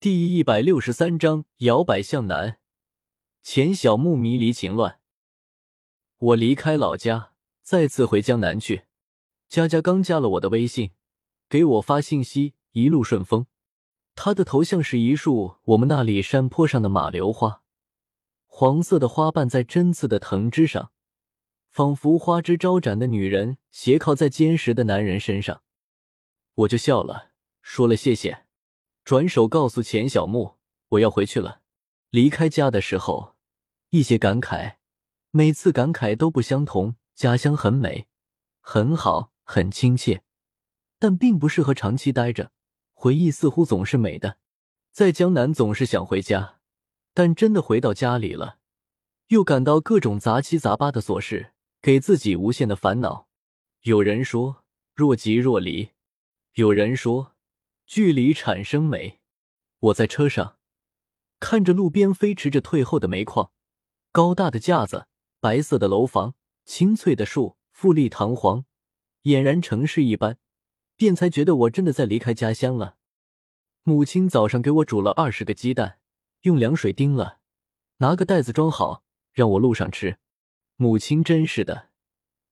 第一百六十三章摇摆向南。钱小木迷离情乱。我离开老家，再次回江南去。佳佳刚加了我的微信，给我发信息，一路顺风。她的头像是一束我们那里山坡上的马榴花，黄色的花瓣在针刺的藤枝上，仿佛花枝招展的女人斜靠在坚实的男人身上。我就笑了，说了谢谢。转手告诉钱小木，我要回去了。离开家的时候，一些感慨，每次感慨都不相同。家乡很美，很好，很亲切，但并不适合长期待着。回忆似乎总是美的，在江南总是想回家，但真的回到家里了，又感到各种杂七杂八的琐事，给自己无限的烦恼。有人说若即若离，有人说。距离产生美。我在车上看着路边飞驰着退后的煤矿，高大的架子，白色的楼房，青翠的树，富丽堂皇，俨然城市一般，便才觉得我真的在离开家乡了。母亲早上给我煮了二十个鸡蛋，用凉水叮了，拿个袋子装好，让我路上吃。母亲真是的，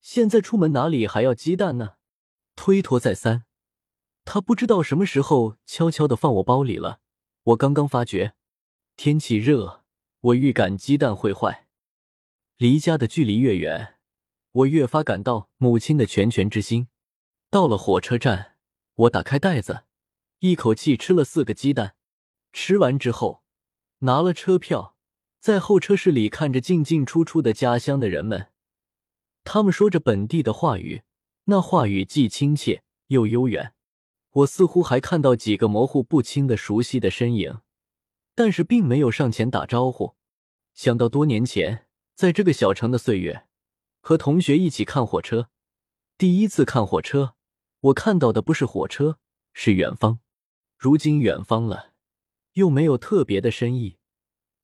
现在出门哪里还要鸡蛋呢？推脱再三。他不知道什么时候悄悄的放我包里了。我刚刚发觉，天气热，我预感鸡蛋会坏。离家的距离越远，我越发感到母亲的拳拳之心。到了火车站，我打开袋子，一口气吃了四个鸡蛋。吃完之后，拿了车票，在候车室里看着进进出出的家乡的人们，他们说着本地的话语，那话语既亲切又悠远。我似乎还看到几个模糊不清的熟悉的身影，但是并没有上前打招呼。想到多年前在这个小城的岁月，和同学一起看火车，第一次看火车，我看到的不是火车，是远方。如今远方了，又没有特别的深意，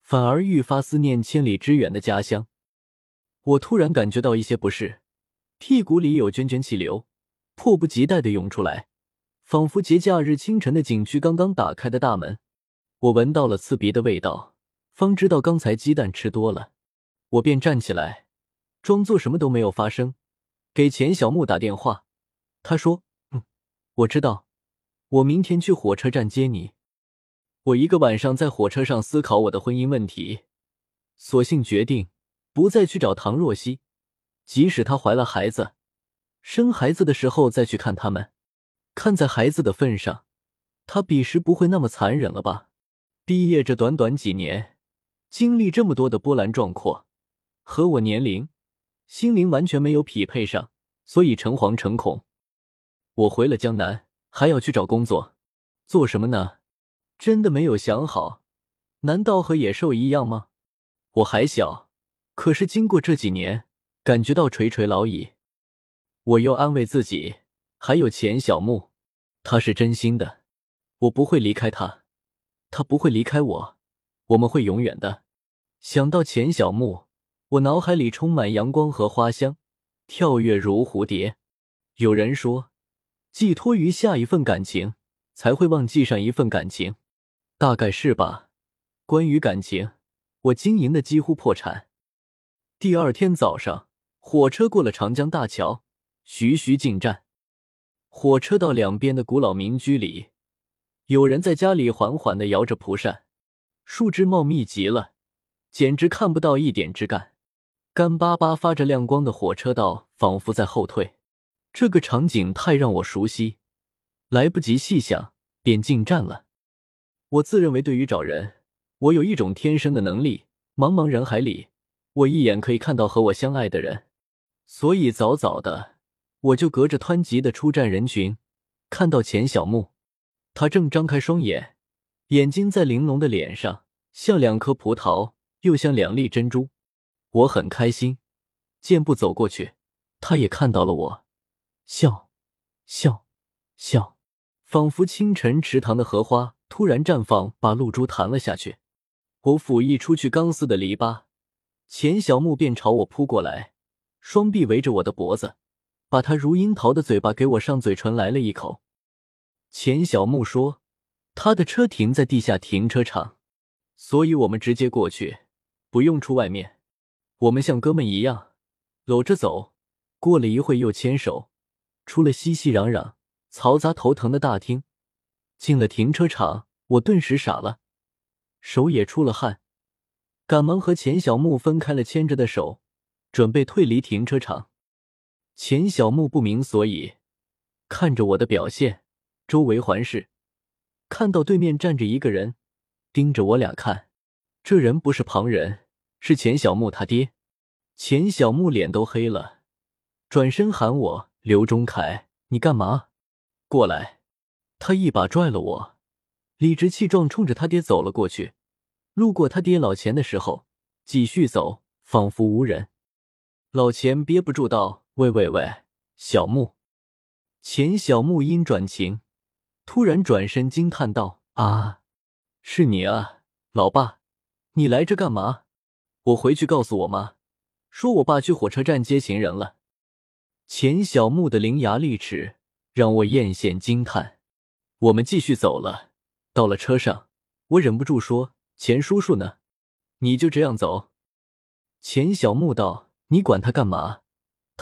反而愈发思念千里之远的家乡。我突然感觉到一些不适，屁股里有涓涓气流，迫不及待的涌出来。仿佛节假日清晨的景区刚刚打开的大门，我闻到了刺鼻的味道，方知道刚才鸡蛋吃多了。我便站起来，装作什么都没有发生，给钱小木打电话。他说：“嗯，我知道，我明天去火车站接你。”我一个晚上在火车上思考我的婚姻问题，索性决定不再去找唐若曦，即使她怀了孩子，生孩子的时候再去看他们。看在孩子的份上，他彼时不会那么残忍了吧？毕业这短短几年，经历这么多的波澜壮阔，和我年龄、心灵完全没有匹配上，所以诚惶诚恐。我回了江南，还要去找工作，做什么呢？真的没有想好。难道和野兽一样吗？我还小，可是经过这几年，感觉到垂垂老矣。我又安慰自己。还有钱小木，他是真心的，我不会离开他，他不会离开我，我们会永远的。想到钱小木，我脑海里充满阳光和花香，跳跃如蝴蝶。有人说，寄托于下一份感情，才会忘记上一份感情，大概是吧。关于感情，我经营的几乎破产。第二天早上，火车过了长江大桥，徐徐进站。火车道两边的古老民居里，有人在家里缓缓的摇着蒲扇，树枝茂密极了，简直看不到一点枝干。干巴巴发着亮光的火车道仿佛在后退，这个场景太让我熟悉，来不及细想便进站了。我自认为对于找人，我有一种天生的能力，茫茫人海里，我一眼可以看到和我相爱的人，所以早早的。我就隔着湍急的出站人群，看到钱小木，他正张开双眼，眼睛在玲珑的脸上，像两颗葡萄，又像两粒珍珠。我很开心，健步走过去，他也看到了我，笑，笑，笑，仿佛清晨池塘的荷花突然绽放，把露珠弹了下去。我甫一出去钢丝的篱笆，钱小木便朝我扑过来，双臂围着我的脖子。把他如樱桃的嘴巴给我上嘴唇来了一口。钱小木说：“他的车停在地下停车场，所以我们直接过去，不用出外面。我们像哥们一样搂着走，过了一会又牵手，出了熙熙攘攘、嘈杂头疼的大厅，进了停车场。我顿时傻了，手也出了汗，赶忙和钱小木分开了牵着的手，准备退离停车场。钱小木不明所以，看着我的表现，周围环视。看到对面站着一个人，盯着我俩看。这人不是旁人，是钱小木他爹。钱小木脸都黑了，转身喊我：“刘忠凯，你干嘛？过来！”他一把拽了我，理直气壮冲着他爹走了过去。路过他爹老钱的时候，继续走，仿佛无人。老钱憋不住道：“喂喂喂，小木！”钱小木因转晴。突然转身惊叹道：“啊，是你啊，老爸，你来这干嘛？我回去告诉我妈，说我爸去火车站接情人了。”钱小木的伶牙俐齿让我艳羡惊叹。我们继续走了，到了车上，我忍不住说：“钱叔叔呢？你就这样走？”钱小木道：“你管他干嘛？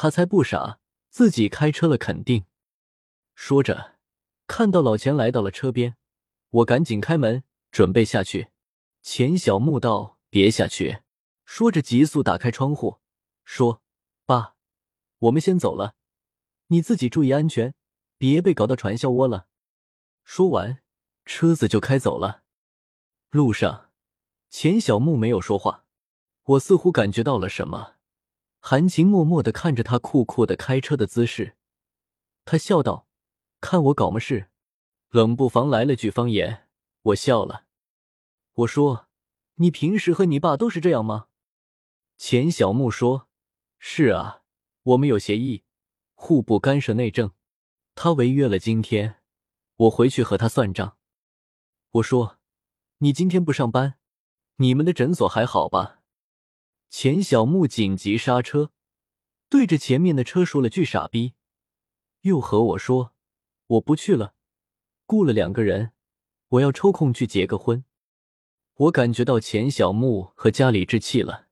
他才不傻，自己开车了肯定。”说着。看到老钱来到了车边，我赶紧开门准备下去。钱小木道：“别下去！”说着急速打开窗户，说：“爸，我们先走了，你自己注意安全，别被搞到传销窝了。”说完，车子就开走了。路上，钱小木没有说话，我似乎感觉到了什么，含情脉脉的看着他酷酷的开车的姿势，他笑道。看我搞么事，冷不防来了句方言，我笑了。我说：“你平时和你爸都是这样吗？”钱小木说：“是啊，我们有协议，互不干涉内政。他违约了，今天我回去和他算账。”我说：“你今天不上班，你们的诊所还好吧？”钱小木紧急刹车，对着前面的车说了句“傻逼”，又和我说。我不去了，雇了两个人，我要抽空去结个婚。我感觉到钱小木和家里置气了，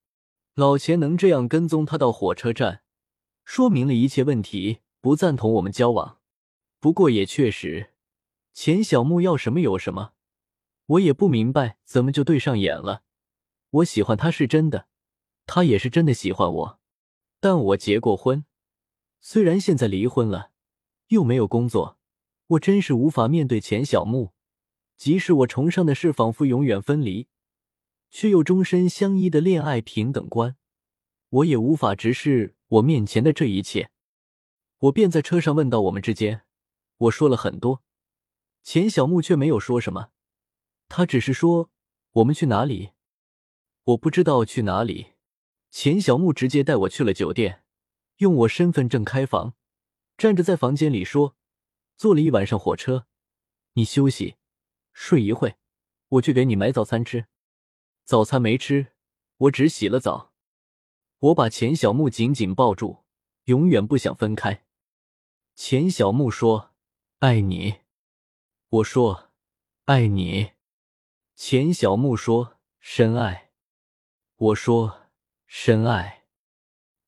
老钱能这样跟踪他到火车站，说明了一切问题，不赞同我们交往。不过也确实，钱小木要什么有什么，我也不明白怎么就对上眼了。我喜欢他是真的，他也是真的喜欢我，但我结过婚，虽然现在离婚了，又没有工作。我真是无法面对钱小木，即使我崇尚的是仿佛永远分离，却又终身相依的恋爱平等观，我也无法直视我面前的这一切。我便在车上问到我们之间，我说了很多，钱小木却没有说什么，他只是说我们去哪里，我不知道去哪里。钱小木直接带我去了酒店，用我身份证开房，站着在房间里说。坐了一晚上火车，你休息睡一会，我去给你买早餐吃。早餐没吃，我只洗了澡。我把钱小木紧紧抱住，永远不想分开。钱小木说：“爱你。”我说：“爱你。”钱小木说：“深爱。”我说：“深爱。”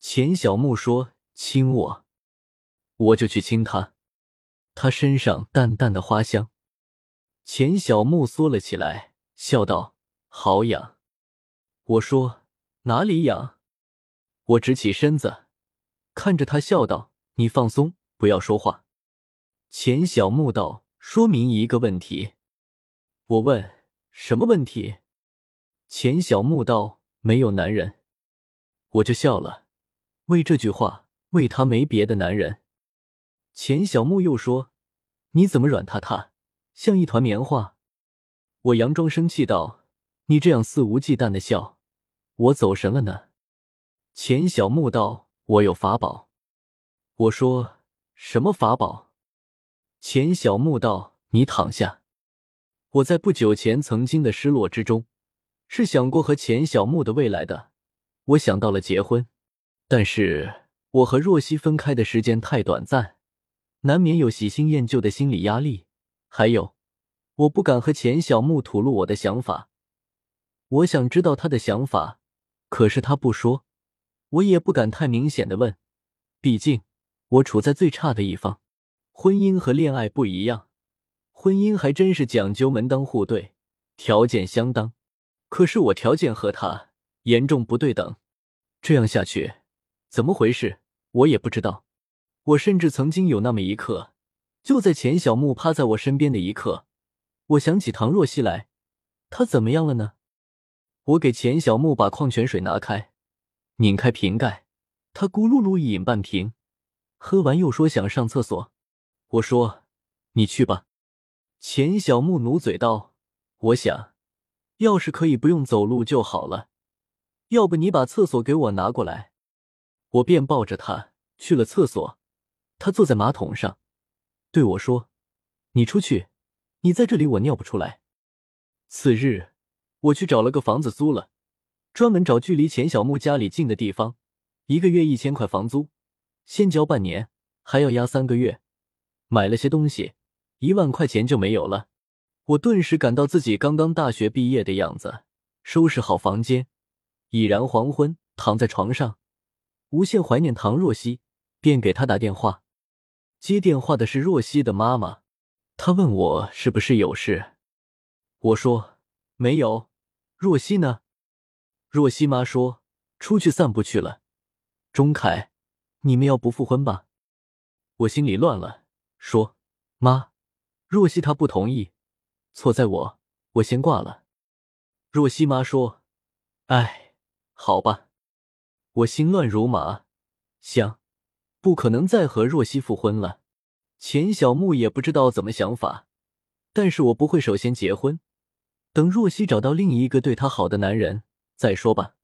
钱小木说：“亲我。”我就去亲他。他身上淡淡的花香，钱小木缩了起来，笑道：“好痒。”我说：“哪里痒？”我直起身子，看着他笑道：“你放松，不要说话。”钱小木道：“说明一个问题。”我问：“什么问题？”钱小木道：“没有男人。”我就笑了，为这句话，为他没别的男人。钱小木又说：“你怎么软塌塌，像一团棉花？”我佯装生气道：“你这样肆无忌惮的笑，我走神了呢。”钱小木道：“我有法宝。”我说：“什么法宝？”钱小木道：“你躺下。”我在不久前曾经的失落之中，是想过和钱小木的未来的。我想到了结婚，但是我和若曦分开的时间太短暂。难免有喜新厌旧的心理压力，还有，我不敢和钱小木吐露我的想法，我想知道他的想法，可是他不说，我也不敢太明显的问，毕竟我处在最差的一方。婚姻和恋爱不一样，婚姻还真是讲究门当户对，条件相当。可是我条件和他严重不对等，这样下去怎么回事？我也不知道。我甚至曾经有那么一刻，就在钱小木趴在我身边的一刻，我想起唐若曦来。她怎么样了呢？我给钱小木把矿泉水拿开，拧开瓶盖，他咕噜噜一饮半瓶，喝完又说想上厕所。我说：“你去吧。”钱小木努嘴道：“我想，要是可以不用走路就好了。要不你把厕所给我拿过来。”我便抱着他去了厕所。他坐在马桶上，对我说：“你出去，你在这里我尿不出来。”次日，我去找了个房子租了，专门找距离钱小木家里近的地方，一个月一千块房租，先交半年，还要押三个月。买了些东西，一万块钱就没有了。我顿时感到自己刚刚大学毕业的样子。收拾好房间，已然黄昏，躺在床上，无限怀念唐若曦，便给她打电话。接电话的是若曦的妈妈，她问我是不是有事。我说没有。若曦呢？若曦妈说出去散步去了。钟凯，你们要不复婚吧？我心里乱了。说：“妈，若曦她不同意，错在我，我先挂了。”若曦妈说：“哎，好吧。”我心乱如麻，想，不可能再和若曦复婚了。钱小木也不知道怎么想法，但是我不会首先结婚，等若曦找到另一个对她好的男人再说吧。